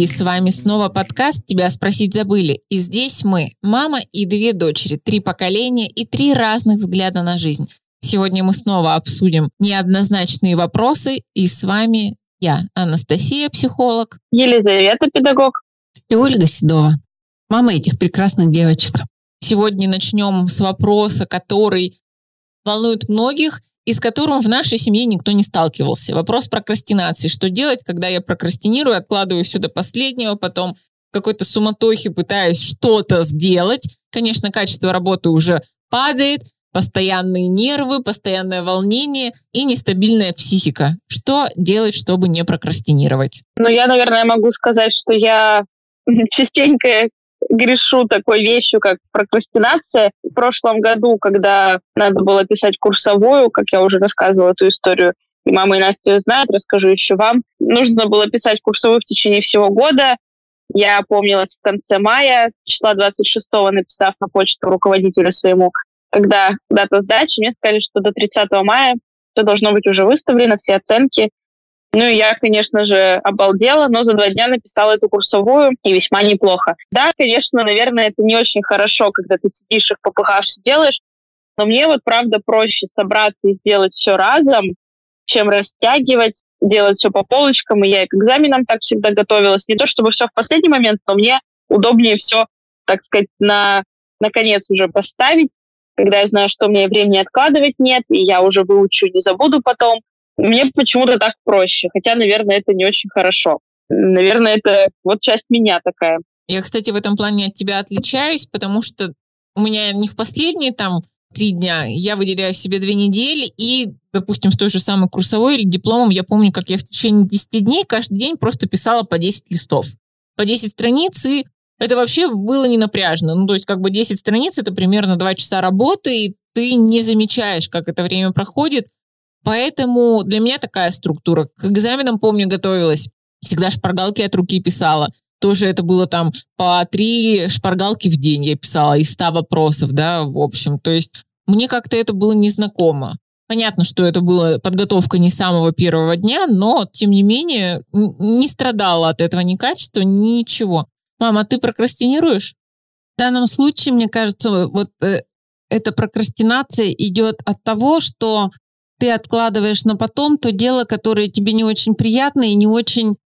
И с вами снова подкаст «Тебя спросить забыли». И здесь мы, мама и две дочери, три поколения и три разных взгляда на жизнь. Сегодня мы снова обсудим неоднозначные вопросы. И с вами я, Анастасия, психолог. Елизавета, педагог. И Ольга Седова, мама этих прекрасных девочек. Сегодня начнем с вопроса, который волнует многих и с которым в нашей семье никто не сталкивался. Вопрос прокрастинации. Что делать, когда я прокрастинирую, откладываю все до последнего, потом какой-то суматохе пытаюсь что-то сделать. Конечно, качество работы уже падает, постоянные нервы, постоянное волнение и нестабильная психика. Что делать, чтобы не прокрастинировать? Ну, я, наверное, могу сказать, что я частенько грешу такой вещью, как прокрастинация. В прошлом году, когда надо было писать курсовую, как я уже рассказывала эту историю, и мама и Настя ее знают, расскажу еще вам. Нужно было писать курсовую в течение всего года. Я опомнилась в конце мая, числа 26-го, написав на почту руководителю своему, когда дата сдачи, мне сказали, что до 30 мая все должно быть уже выставлено, все оценки. Ну, и я, конечно же, обалдела, но за два дня написала эту курсовую, и весьма неплохо. Да, конечно, наверное, это не очень хорошо, когда ты сидишь и в попыхах все делаешь, но мне вот, правда, проще собраться и сделать все разом, чем растягивать, делать все по полочкам. И я и к экзаменам так всегда готовилась. Не то чтобы все в последний момент, но мне удобнее все, так сказать, на, наконец уже поставить, когда я знаю, что мне времени откладывать нет, и я уже выучу, не забуду потом. Мне почему-то так проще, хотя, наверное, это не очень хорошо. Наверное, это вот часть меня такая. Я, кстати, в этом плане от тебя отличаюсь, потому что у меня не в последние там три дня, я выделяю себе две недели, и, допустим, с той же самой курсовой или дипломом, я помню, как я в течение 10 дней каждый день просто писала по 10 листов, по 10 страниц, и это вообще было не напряжно. Ну, то есть, как бы 10 страниц, это примерно 2 часа работы, и ты не замечаешь, как это время проходит, Поэтому для меня такая структура. К экзаменам, помню, готовилась. Всегда шпаргалки от руки писала. Тоже это было там по три шпаргалки в день я писала из ста вопросов, да, в общем. То есть мне как-то это было незнакомо. Понятно, что это была подготовка не самого первого дня, но, тем не менее, не страдала от этого ни качества, ничего. Мама, ты прокрастинируешь? В данном случае, мне кажется, вот э, эта прокрастинация идет от того, что ты откладываешь на потом то дело, которое тебе не очень приятно и не очень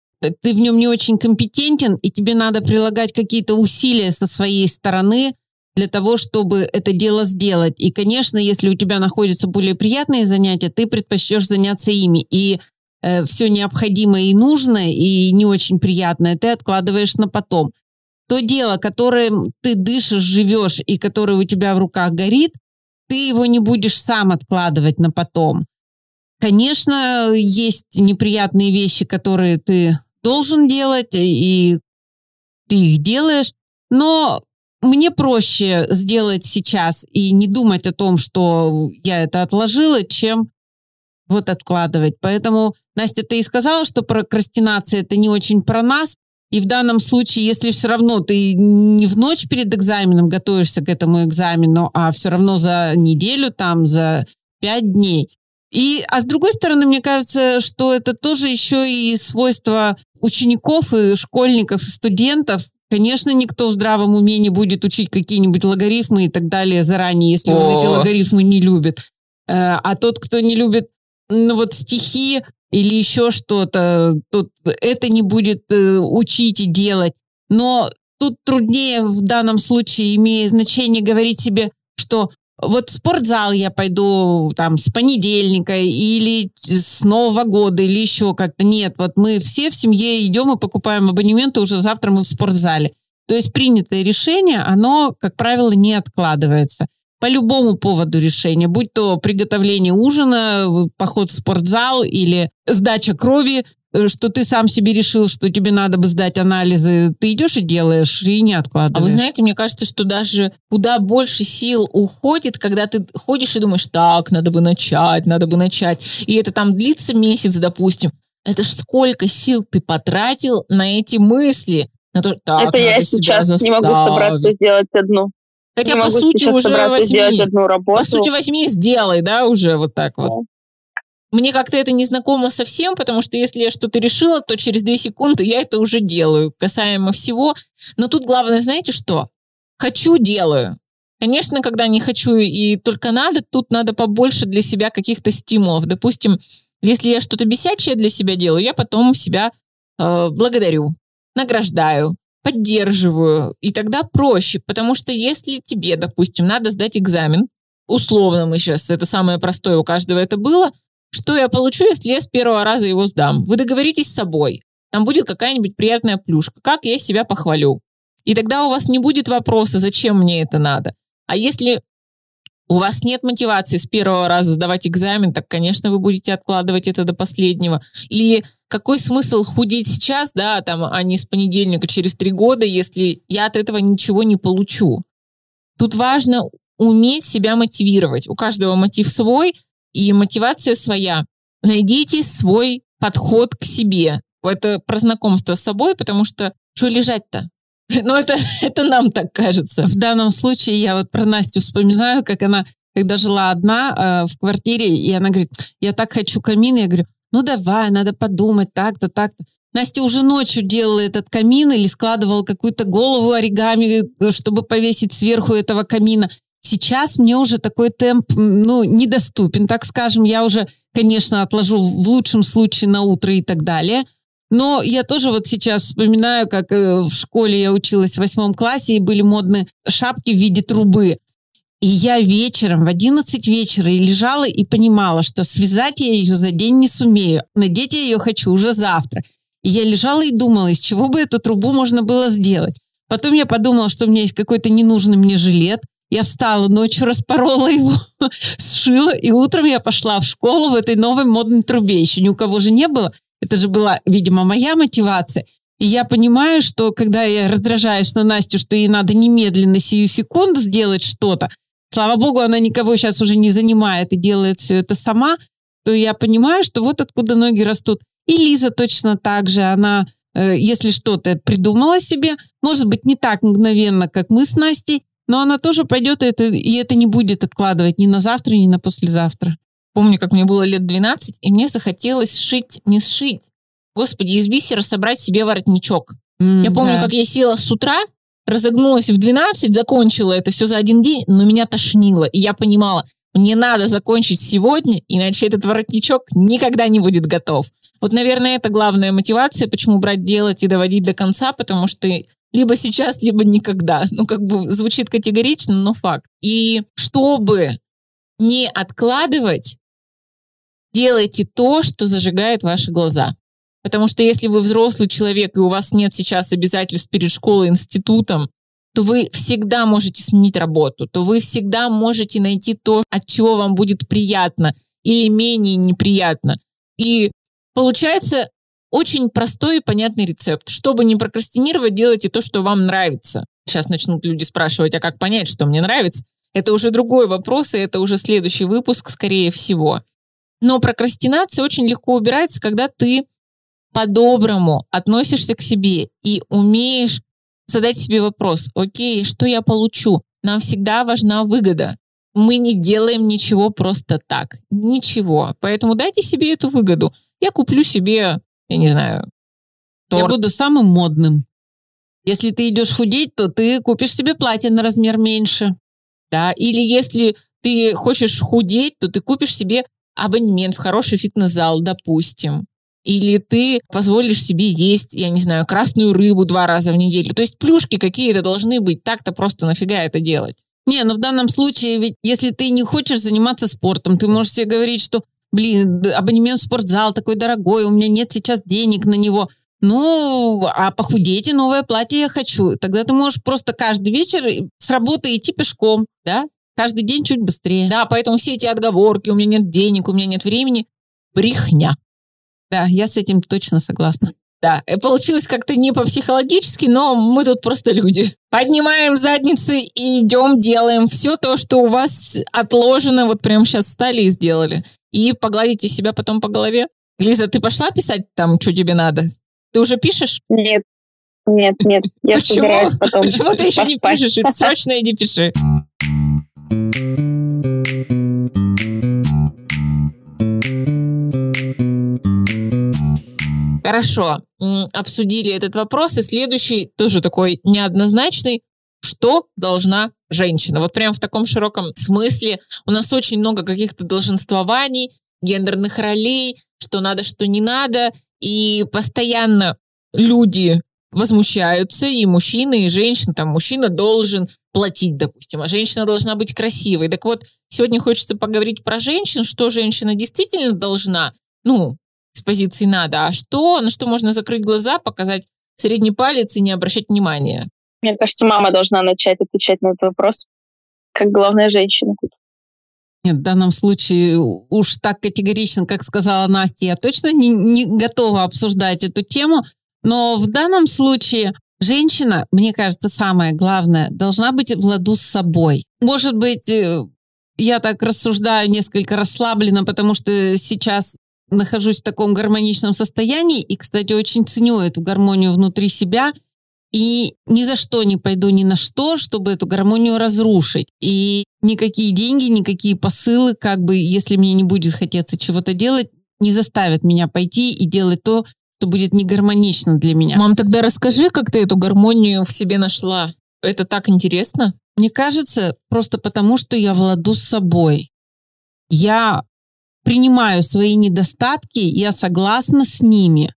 ты в нем не очень компетентен, и тебе надо прилагать какие-то усилия со своей стороны для того, чтобы это дело сделать. И, конечно, если у тебя находятся более приятные занятия, ты предпочтешь заняться ими. И э, все необходимое и нужное, и не очень приятное ты откладываешь на потом. То дело, которым ты дышишь, живешь, и которое у тебя в руках горит, ты его не будешь сам откладывать на потом. Конечно, есть неприятные вещи, которые ты должен делать, и ты их делаешь, но мне проще сделать сейчас и не думать о том, что я это отложила, чем вот откладывать. Поэтому, Настя, ты и сказала, что прокрастинация это не очень про нас. И в данном случае, если все равно ты не в ночь перед экзаменом готовишься к этому экзамену, а все равно за неделю, там, за пять дней. И, а с другой стороны, мне кажется, что это тоже еще и свойство учеников и школьников, и студентов. Конечно, никто в здравом уме не будет учить какие-нибудь логарифмы и так далее заранее, если он эти логарифмы не любит. Э, а тот, кто не любит ну, вот стихи, или еще что-то, тут это не будет э, учить и делать. Но тут труднее в данном случае, имеет значение говорить себе, что вот в спортзал я пойду там с понедельника или с Нового года или еще как-то. Нет, вот мы все в семье идем и покупаем абонементы, уже завтра мы в спортзале. То есть принятое решение, оно, как правило, не откладывается по любому поводу решения, будь то приготовление ужина, поход в спортзал или сдача крови, э, что ты сам себе решил, что тебе надо бы сдать анализы, ты идешь и делаешь, и не откладываешь. А вы знаете, мне кажется, что даже куда больше сил уходит, когда ты ходишь и думаешь, так, надо бы начать, надо бы начать. И это там длится месяц, допустим. Это ж сколько сил ты потратил на эти мысли. На то, так, это я сейчас заставить. не могу собраться сделать одну. Хотя, по сути, уже возьми, одну работу. по сути, возьми и сделай, да, уже вот так вот. мне как-то это не знакомо совсем, потому что если я что-то решила, то через две секунды я это уже делаю, касаемо всего. Но тут главное, знаете что? Хочу – делаю. Конечно, когда не хочу и только надо, тут надо побольше для себя каких-то стимулов. Допустим, если я что-то бесячее для себя делаю, я потом себя э, благодарю, награждаю, поддерживаю. И тогда проще, потому что если тебе, допустим, надо сдать экзамен, условно мы сейчас, это самое простое, у каждого это было – что я получу, если я с первого раза его сдам? Вы договоритесь с собой. Там будет какая-нибудь приятная плюшка. Как я себя похвалю? И тогда у вас не будет вопроса, зачем мне это надо. А если у вас нет мотивации с первого раза сдавать экзамен, так, конечно, вы будете откладывать это до последнего. Или какой смысл худеть сейчас, да, там, а не с понедельника через три года, если я от этого ничего не получу? Тут важно уметь себя мотивировать. У каждого мотив свой, и мотивация своя. Найдите свой подход к себе. Это про знакомство с собой, потому что что лежать-то? Но это, это нам так кажется. В данном случае я вот про Настю вспоминаю, как она, когда жила одна э, в квартире, и она говорит, я так хочу камин, я говорю, ну давай, надо подумать, так-то, так-то. Настя уже ночью делала этот камин или складывала какую-то голову оригами, э, чтобы повесить сверху этого камина. Сейчас мне уже такой темп, ну, недоступен, так скажем. Я уже, конечно, отложу в лучшем случае на утро и так далее. Но я тоже вот сейчас вспоминаю, как э, в школе я училась в восьмом классе, и были модные шапки в виде трубы. И я вечером, в 11 вечера, и лежала и понимала, что связать я ее за день не сумею. Надеть я ее хочу уже завтра. И я лежала и думала, из чего бы эту трубу можно было сделать. Потом я подумала, что у меня есть какой-то ненужный мне жилет. Я встала ночью, распорола его, сшила, и утром я пошла в школу в этой новой модной трубе. Еще ни у кого же не было. Это же была, видимо, моя мотивация. И я понимаю, что когда я раздражаюсь на Настю, что ей надо немедленно, сию секунду сделать что-то, слава богу, она никого сейчас уже не занимает и делает все это сама, то я понимаю, что вот откуда ноги растут. И Лиза точно так же, она, э, если что-то придумала себе, может быть, не так мгновенно, как мы с Настей, но она тоже пойдет, и это, и это не будет откладывать ни на завтра, ни на послезавтра. Помню, как мне было лет 12, и мне захотелось сшить, не сшить. Господи, из бисера собрать себе воротничок. Mm, я помню, да. как я села с утра, разогнулась в 12, закончила это все за один день, но меня тошнило. И я понимала, мне надо закончить сегодня, иначе этот воротничок никогда не будет готов. Вот, наверное, это главная мотивация, почему брать делать и доводить до конца, потому что либо сейчас, либо никогда. Ну, как бы звучит категорично, но факт. И чтобы не откладывать, делайте то, что зажигает ваши глаза. Потому что если вы взрослый человек, и у вас нет сейчас обязательств перед школой, институтом, то вы всегда можете сменить работу, то вы всегда можете найти то, от чего вам будет приятно или менее неприятно. И получается, очень простой и понятный рецепт. Чтобы не прокрастинировать, делайте то, что вам нравится. Сейчас начнут люди спрашивать, а как понять, что мне нравится? Это уже другой вопрос, и это уже следующий выпуск, скорее всего. Но прокрастинация очень легко убирается, когда ты по-доброму относишься к себе и умеешь задать себе вопрос, окей, что я получу? Нам всегда важна выгода. Мы не делаем ничего просто так. Ничего. Поэтому дайте себе эту выгоду. Я куплю себе я не знаю, торт. Я буду самым модным. Если ты идешь худеть, то ты купишь себе платье на размер меньше. Да, или если ты хочешь худеть, то ты купишь себе абонемент в хороший фитнес-зал, допустим. Или ты позволишь себе есть, я не знаю, красную рыбу два раза в неделю. То есть плюшки какие-то должны быть. Так-то просто нафига это делать? Не, ну в данном случае, ведь если ты не хочешь заниматься спортом, ты можешь себе говорить, что блин, абонемент в спортзал такой дорогой, у меня нет сейчас денег на него. Ну, а похудеть и новое платье я хочу. Тогда ты можешь просто каждый вечер с работы идти пешком, да? Каждый день чуть быстрее. Да, поэтому все эти отговорки, у меня нет денег, у меня нет времени, брехня. Да, я с этим точно согласна. Да, получилось как-то не по-психологически, но мы тут просто люди. Поднимаем задницы и идем, делаем все то, что у вас отложено, вот прямо сейчас встали и сделали и погладите себя потом по голове. Лиза, ты пошла писать там, что тебе надо? Ты уже пишешь? Нет. Нет, нет. Я Почему? Потом Почему ты еще не пишешь? Срочно иди пиши. Хорошо, обсудили этот вопрос. И следующий, тоже такой неоднозначный. Что должна женщина? Вот прям в таком широком смысле. У нас очень много каких-то долженствований, гендерных ролей, что надо, что не надо. И постоянно люди возмущаются, и мужчины, и женщины. Там мужчина должен платить, допустим, а женщина должна быть красивой. Так вот, сегодня хочется поговорить про женщин, что женщина действительно должна, ну, с позиции надо, а что, на что можно закрыть глаза, показать средний палец и не обращать внимания. Мне кажется, мама должна начать отвечать на этот вопрос, как главная женщина тут. Нет, в данном случае уж так категорично, как сказала Настя, я точно не, не готова обсуждать эту тему, но в данном случае женщина, мне кажется, самое главное, должна быть в ладу с собой. Может быть, э, я так рассуждаю несколько расслабленно, потому что сейчас нахожусь в таком гармоничном состоянии и, кстати, очень ценю эту гармонию внутри себя и ни за что не пойду ни на что, чтобы эту гармонию разрушить. И никакие деньги, никакие посылы, как бы, если мне не будет хотеться чего-то делать, не заставят меня пойти и делать то, что будет не гармонично для меня. Мам, тогда расскажи, как ты эту гармонию в себе нашла. Это так интересно. Мне кажется, просто потому, что я владу с собой. Я принимаю свои недостатки, я согласна с ними.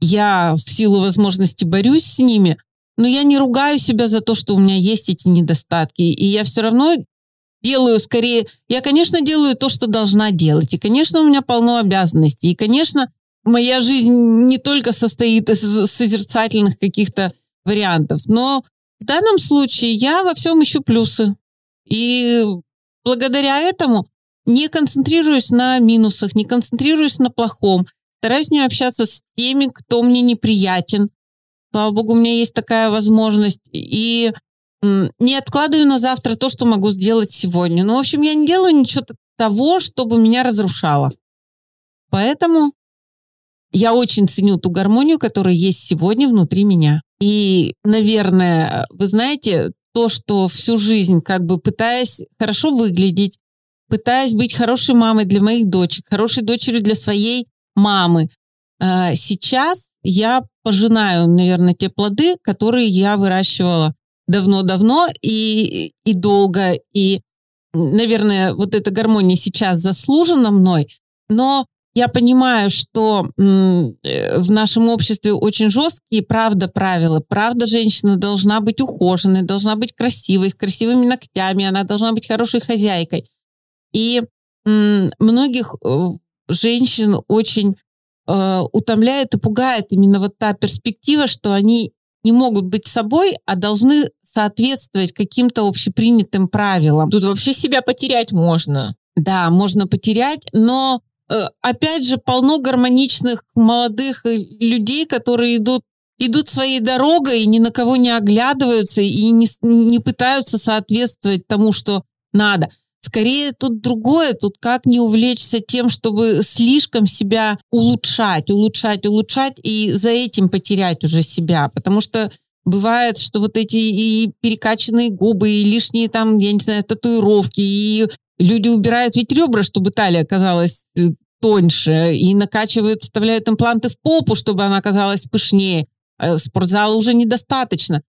Я в силу возможности борюсь с ними, но я не ругаю себя за то, что у меня есть эти недостатки. И я все равно делаю скорее... Я, конечно, делаю то, что должна делать. И, конечно, у меня полно обязанностей. И, конечно, моя жизнь не только состоит из созерцательных каких-то вариантов, но в данном случае я во всем ищу плюсы. И благодаря этому не концентрируюсь на минусах, не концентрируюсь на плохом. Стараюсь не общаться с теми, кто мне неприятен. Слава богу, у меня есть такая возможность. И не откладываю на завтра то, что могу сделать сегодня. Ну, в общем, я не делаю ничего того, чтобы меня разрушало. Поэтому я очень ценю ту гармонию, которая есть сегодня внутри меня. И, наверное, вы знаете, то, что всю жизнь как бы пытаясь хорошо выглядеть, пытаясь быть хорошей мамой для моих дочек, хорошей дочерью для своей мамы, э, сейчас я пожинаю, наверное, те плоды, которые я выращивала давно-давно и, и долго. И, наверное, вот эта гармония сейчас заслужена мной, но я понимаю, что э, в нашем обществе очень жесткие, правда, правила. Правда, женщина должна быть ухоженной, должна быть красивой, с красивыми ногтями, она должна быть хорошей хозяйкой. И многих э, женщин очень э, утомляет и пугает именно вот та перспектива, что они не могут быть собой, а должны соответствовать каким-то общепринятым правилам. Тут вообще себя потерять можно. Да, можно потерять, но Э, опять же, полно гармоничных молодых э, людей, которые идут идут своей дорогой, ни на кого не оглядываются и не, не пытаются соответствовать тому, что надо. Скорее тут другое, тут как не увлечься тем, чтобы слишком себя улучшать, улучшать, улучшать и за этим потерять уже себя. Потому что бывает, что вот эти и перекачанные губы, и лишние там, я не знаю, татуировки, и Люди убирают ведь ребра, чтобы талия оказалась э, тоньше, и накачивают, вставляют импланты в попу, чтобы она оказалась пышнее. Э, спортзала уже недостаточно.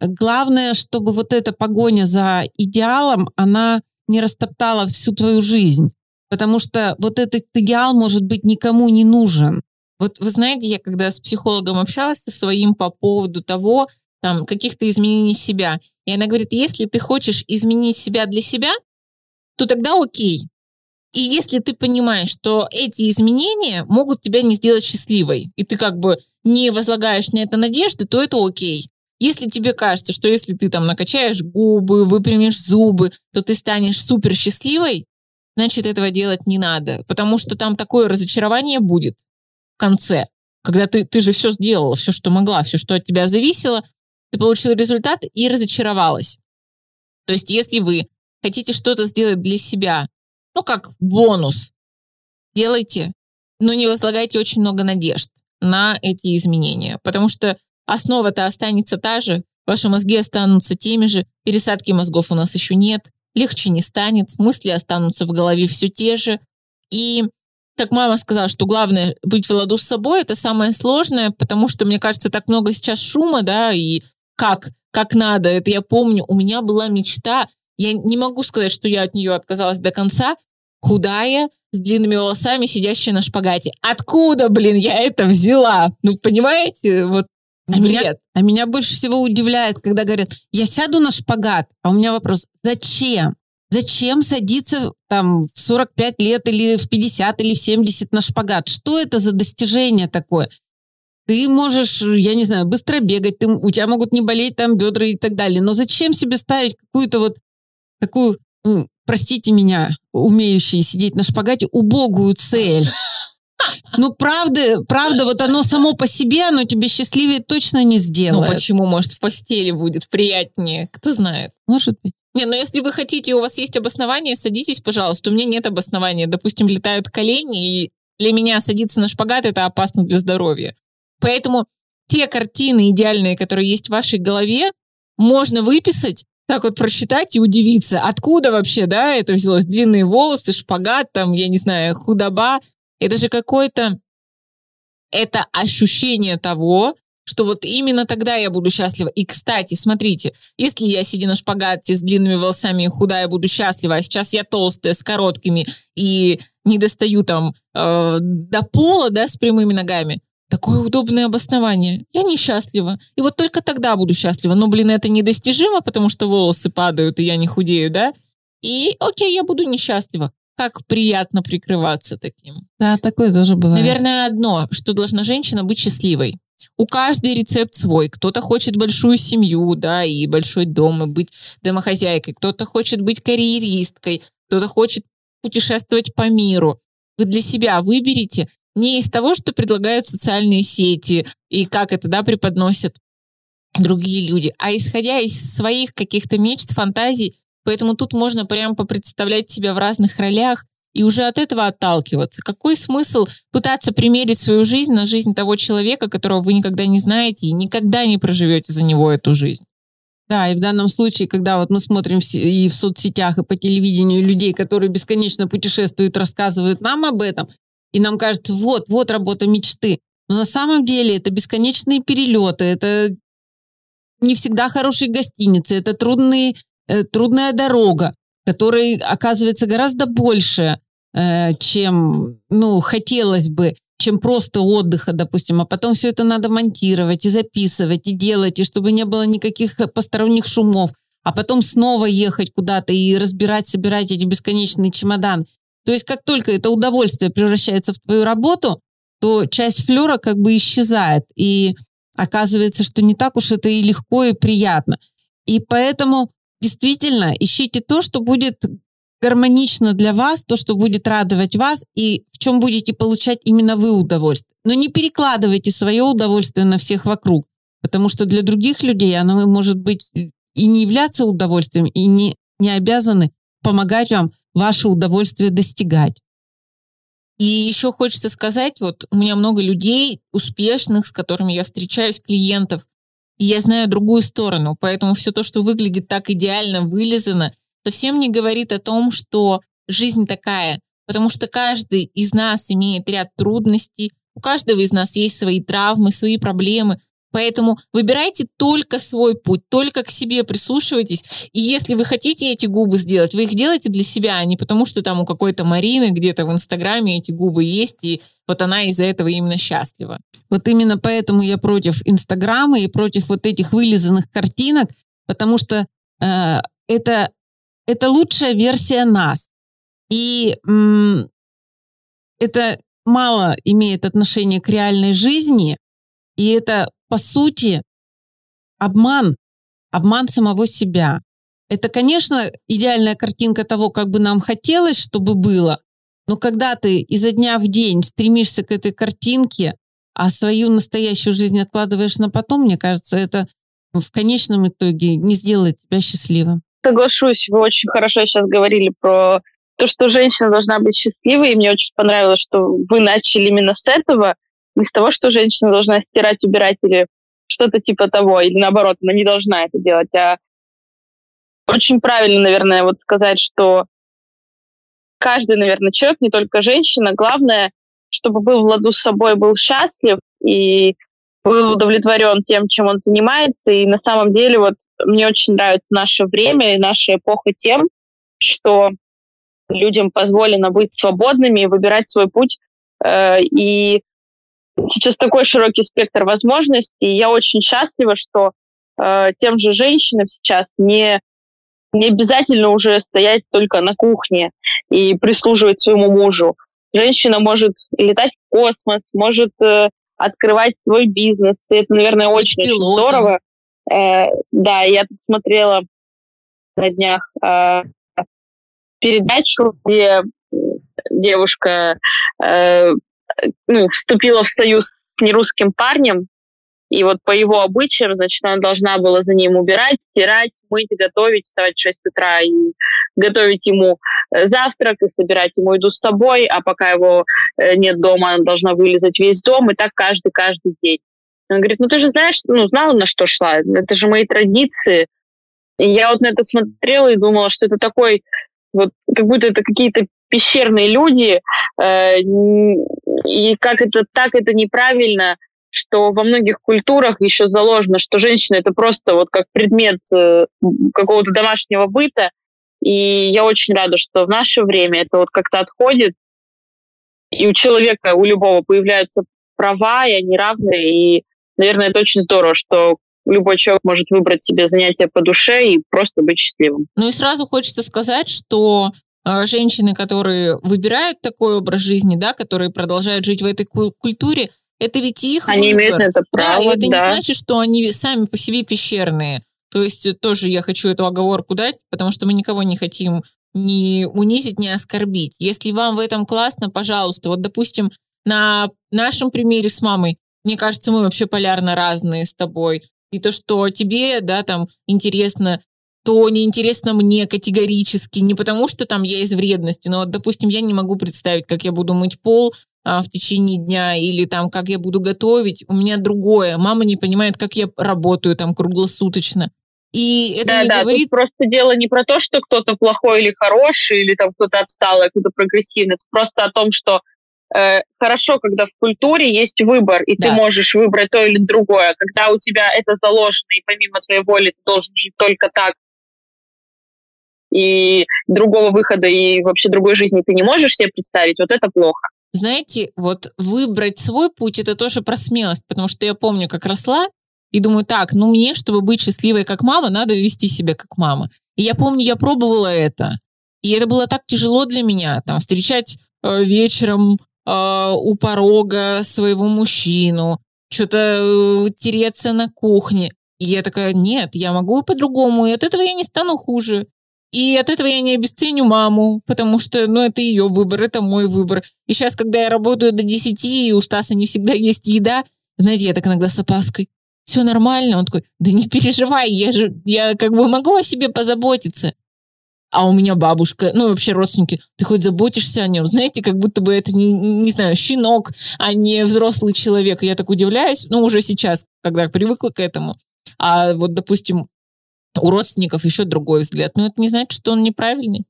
Главное, чтобы вот эта погоня за идеалом, она не растоптала всю твою жизнь. Потому что вот этот идеал, может быть, никому не нужен. Вот вы знаете, я когда с психологом общалась со своим по поводу того, там, каких-то изменений себя, и она говорит, если ты хочешь изменить себя для себя, то тогда окей. И если ты понимаешь, что эти изменения могут тебя не сделать счастливой, и ты как бы не возлагаешь на это надежды, то это окей. Если тебе кажется, что если ты там накачаешь губы, выпрямишь зубы, то ты станешь супер счастливой, значит, этого делать не надо, потому что там такое разочарование будет в конце, когда ты, ты же все сделала, все, что могла, все, что от тебя зависело, ты получила результат и разочаровалась. То есть, если вы хотите что-то сделать для себя, ну, как бонус, делайте, но не возлагайте очень много надежд на эти изменения, потому что основа-то останется та же, ваши мозги останутся теми же, пересадки мозгов у нас еще нет, легче не станет, мысли останутся в голове все те же, и как мама сказала, что главное быть в ладу с собой, это самое сложное, потому что, мне кажется, так много сейчас шума, да, и как, как надо. Это я помню, у меня была мечта, я не могу сказать, что я от нее отказалась до конца, худая, с длинными волосами, сидящая на шпагате. Откуда, блин, я это взяла? Ну, понимаете, вот а меня, а меня больше всего удивляет, когда говорят, я сяду на шпагат, а у меня вопрос, зачем? Зачем садиться там в 45 лет или в 50 или в 70 на шпагат? Что это за достижение такое? Ты можешь, я не знаю, быстро бегать, ты, у тебя могут не болеть там бедра и так далее. Но зачем себе ставить какую-то вот такую, ну, простите меня, умеющие сидеть на шпагате, убогую цель? Ну, правда, правда, вот оно само по себе, оно тебе счастливее точно не сделает. Ну, почему? Может, в постели будет приятнее? Кто знает? Может быть. Не, ну если вы хотите, у вас есть обоснование, садитесь, пожалуйста. У меня нет обоснования. Допустим, летают колени, и для меня садиться на шпагат – это опасно для здоровья. Поэтому те картины идеальные, которые есть в вашей голове, можно выписать, так вот просчитать и удивиться, откуда вообще, да, это взялось. Длинные волосы, шпагат, там, я не знаю, худоба. Это же какое-то, это ощущение того, что вот именно тогда я буду счастлива. И, кстати, смотрите, если я, сидя на шпагате с длинными волосами и худая, буду счастлива, а сейчас я толстая, с короткими и не достаю там э, до пола, да, с прямыми ногами, такое удобное обоснование. Я несчастлива. И вот только тогда буду счастлива. Но, блин, это недостижимо, потому что волосы падают, и я не худею, да? И окей, я буду несчастлива. Как приятно прикрываться таким. Да, такое тоже бывает. Наверное, одно, что должна женщина быть счастливой. У каждой рецепт свой. Кто-то хочет большую семью, да, и большой дом, и быть домохозяйкой. Кто-то хочет быть карьеристкой. Кто-то хочет путешествовать по миру. Вы для себя выберите не из того, что предлагают социальные сети и как это, да, преподносят другие люди, а исходя из своих каких-то мечт, фантазий, Поэтому тут можно прям попредставлять себя в разных ролях и уже от этого отталкиваться. Какой смысл пытаться примерить свою жизнь на жизнь того человека, которого вы никогда не знаете и никогда не проживете за него эту жизнь? Да, и в данном случае, когда вот мы смотрим и в соцсетях, и по телевидению людей, которые бесконечно путешествуют, рассказывают нам об этом, и нам кажется, вот, вот работа мечты. Но на самом деле это бесконечные перелеты, это не всегда хорошие гостиницы, это трудные трудная дорога, которой оказывается гораздо больше, э, чем ну, хотелось бы, чем просто отдыха, допустим, а потом все это надо монтировать и записывать, и делать, и чтобы не было никаких посторонних шумов, а потом снова ехать куда-то и разбирать, собирать эти бесконечные чемоданы. То есть как только это удовольствие превращается в твою работу, то часть флера как бы исчезает, и оказывается, что не так уж это и легко, и приятно. И поэтому действительно ищите то, что будет гармонично для вас, то, что будет радовать вас и в чем будете получать именно вы удовольствие. Но не перекладывайте свое удовольствие на всех вокруг, потому что для других людей оно может быть и не являться удовольствием, и не, не обязаны помогать вам ваше удовольствие достигать. И еще хочется сказать, вот у меня много людей успешных, с которыми я встречаюсь, клиентов, я знаю другую сторону, поэтому все то, что выглядит так идеально вылизано, совсем не говорит о том, что жизнь такая, потому что каждый из нас имеет ряд трудностей, у каждого из нас есть свои травмы, свои проблемы, Поэтому выбирайте только свой путь, только к себе прислушивайтесь. И если вы хотите эти губы сделать, вы их делаете для себя, а не потому, что там у какой-то Марины где-то в Инстаграме эти губы есть, и вот она из-за этого именно счастлива. Вот именно поэтому я против Инстаграма и против вот этих вылизанных картинок, потому что э, это, это лучшая версия нас. И м, это мало имеет отношение к реальной жизни, и это, по сути, обман, обман самого себя. Это, конечно, идеальная картинка того, как бы нам хотелось, чтобы было, но когда ты изо дня в день стремишься к этой картинке, а свою настоящую жизнь откладываешь на потом, мне кажется, это в конечном итоге не сделает тебя счастливым. Соглашусь, вы очень хорошо сейчас говорили про то, что женщина должна быть счастливой, и мне очень понравилось, что вы начали именно с этого, не с того, что женщина должна стирать, убирать или что-то типа того, или наоборот, она не должна это делать, а очень правильно, наверное, вот сказать, что каждый, наверное, человек, не только женщина, главное, чтобы был в ладу с собой, был счастлив и был удовлетворен тем, чем он занимается. И на самом деле вот мне очень нравится наше время и наша эпоха тем, что людям позволено быть свободными и выбирать свой путь. Э, и сейчас такой широкий спектр возможностей. И я очень счастлива, что э, тем же женщинам сейчас не, не обязательно уже стоять только на кухне и прислуживать своему мужу. Женщина может летать в космос, может э, открывать свой бизнес. И это, наверное, очень-очень здорово. Э, да, я тут смотрела на днях э, передачу, где девушка э, ну, вступила в союз с нерусским парнем, и вот по его обычаям, значит, она должна была за ним убирать, стирать, мыть, готовить, вставать в 6 утра и готовить ему э, завтрак и собирать ему еду с собой, а пока его э, нет дома, она должна вылезать весь дом, и так каждый-каждый день. Он говорит, ну ты же знаешь, ну знала, на что шла, это же мои традиции. И я вот на это смотрела и думала, что это такой, вот как будто это какие-то пещерные люди, э, и как это так это неправильно, что во многих культурах еще заложено, что женщина это просто вот как предмет э, какого-то домашнего быта. И я очень рада, что в наше время это вот как-то отходит, и у человека, у любого появляются права, и они равны. И, наверное, это очень здорово, что любой человек может выбрать себе занятие по душе и просто быть счастливым. Ну и сразу хочется сказать, что э, женщины, которые выбирают такой образ жизни, да, которые продолжают жить в этой культуре, это ведь их Они выбор. имеют это право, да, и это да. не значит, что они сами по себе пещерные. То есть э, тоже я хочу эту оговорку дать, потому что мы никого не хотим ни унизить, ни оскорбить. Если вам в этом классно, пожалуйста. Вот, допустим, на нашем примере с мамой, мне кажется, мы вообще полярно разные с тобой. И то, что тебе, да, там интересно, то неинтересно мне категорически. Не потому, что там я из вредности, но, вот, допустим, я не могу представить, как я буду мыть пол, а, в течение дня или там как я буду готовить, у меня другое. Мама не понимает, как я работаю там круглосуточно. И это да, не да, говорит... тут просто дело не про то, что кто-то плохой или хороший, или там кто-то отсталый, кто-то прогрессивный. Это просто о том, что э, хорошо, когда в культуре есть выбор, и да. ты можешь выбрать то или другое. Когда у тебя это заложено, и помимо твоей воли ты должен жить только так, и другого выхода, и вообще другой жизни ты не можешь себе представить, вот это плохо знаете, вот выбрать свой путь это тоже про смелость, потому что я помню, как росла, и думаю, так, ну мне, чтобы быть счастливой как мама, надо вести себя как мама. И я помню, я пробовала это. И это было так тяжело для меня, там, встречать э, вечером э, у порога своего мужчину, что-то э, тереться на кухне. И я такая, нет, я могу по-другому, и от этого я не стану хуже. И от этого я не обесценю маму, потому что, ну, это ее выбор, это мой выбор. И сейчас, когда я работаю до 10, и у Стаса не всегда есть еда, знаете, я так иногда с опаской. Все нормально. Он такой, да не переживай, я же, я как бы могу о себе позаботиться. А у меня бабушка, ну, вообще родственники, ты хоть заботишься о нем, знаете, как будто бы это, не, не знаю, щенок, а не взрослый человек. я так удивляюсь, ну, уже сейчас, когда привыкла к этому. А вот, допустим, у родственников еще другой взгляд. Но это не значит, что он неправильный.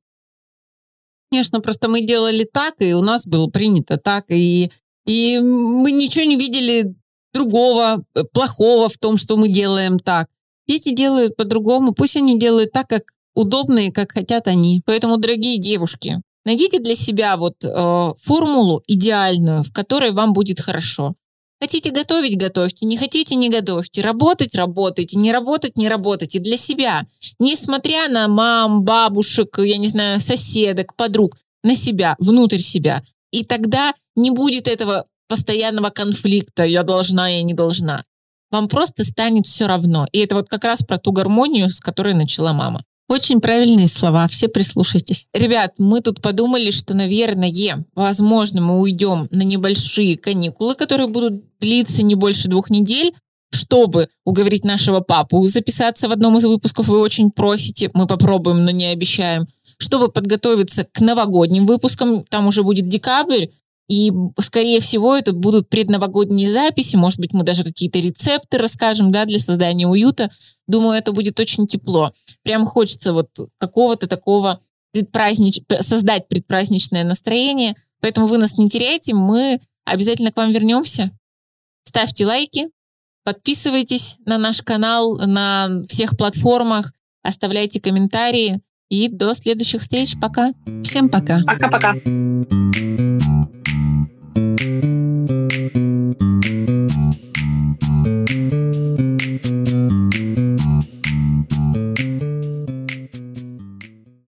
Конечно, просто мы делали так, и у нас было принято так, и, и мы ничего не видели другого, э, плохого в том, что мы делаем так. Дети делают по-другому, пусть они делают так, как удобно и как хотят они. Поэтому, дорогие девушки, найдите для себя вот э, формулу идеальную, в которой вам будет хорошо. Хотите готовить – готовьте, не хотите – не готовьте. Работать – работайте, не работать – не работайте. Для себя. Несмотря на мам, бабушек, я не знаю, соседок, подруг. На себя, внутрь себя. И тогда не будет этого постоянного конфликта «я должна, я не должна». Вам просто станет все равно. И это вот как раз про ту гармонию, с которой начала мама. Очень правильные слова, все прислушайтесь. Ребят, мы тут подумали, что, наверное, возможно, мы уйдем на небольшие каникулы, которые будут длиться не больше двух недель, чтобы уговорить нашего папу записаться в одном из выпусков, вы очень просите, мы попробуем, но не обещаем, чтобы подготовиться к новогодним выпускам, там уже будет декабрь, и, скорее всего, это будут предновогодние записи, может быть, мы даже какие-то рецепты расскажем, да, для создания уюта. Думаю, это будет очень тепло. Прям хочется вот какого-то такого предпразднич... создать предпраздничное настроение. Поэтому вы нас не теряйте, мы обязательно к вам вернемся. Ставьте лайки, подписывайтесь на наш канал на всех платформах, оставляйте комментарии. И до следующих встреч. Пока. Всем пока. Пока-пока.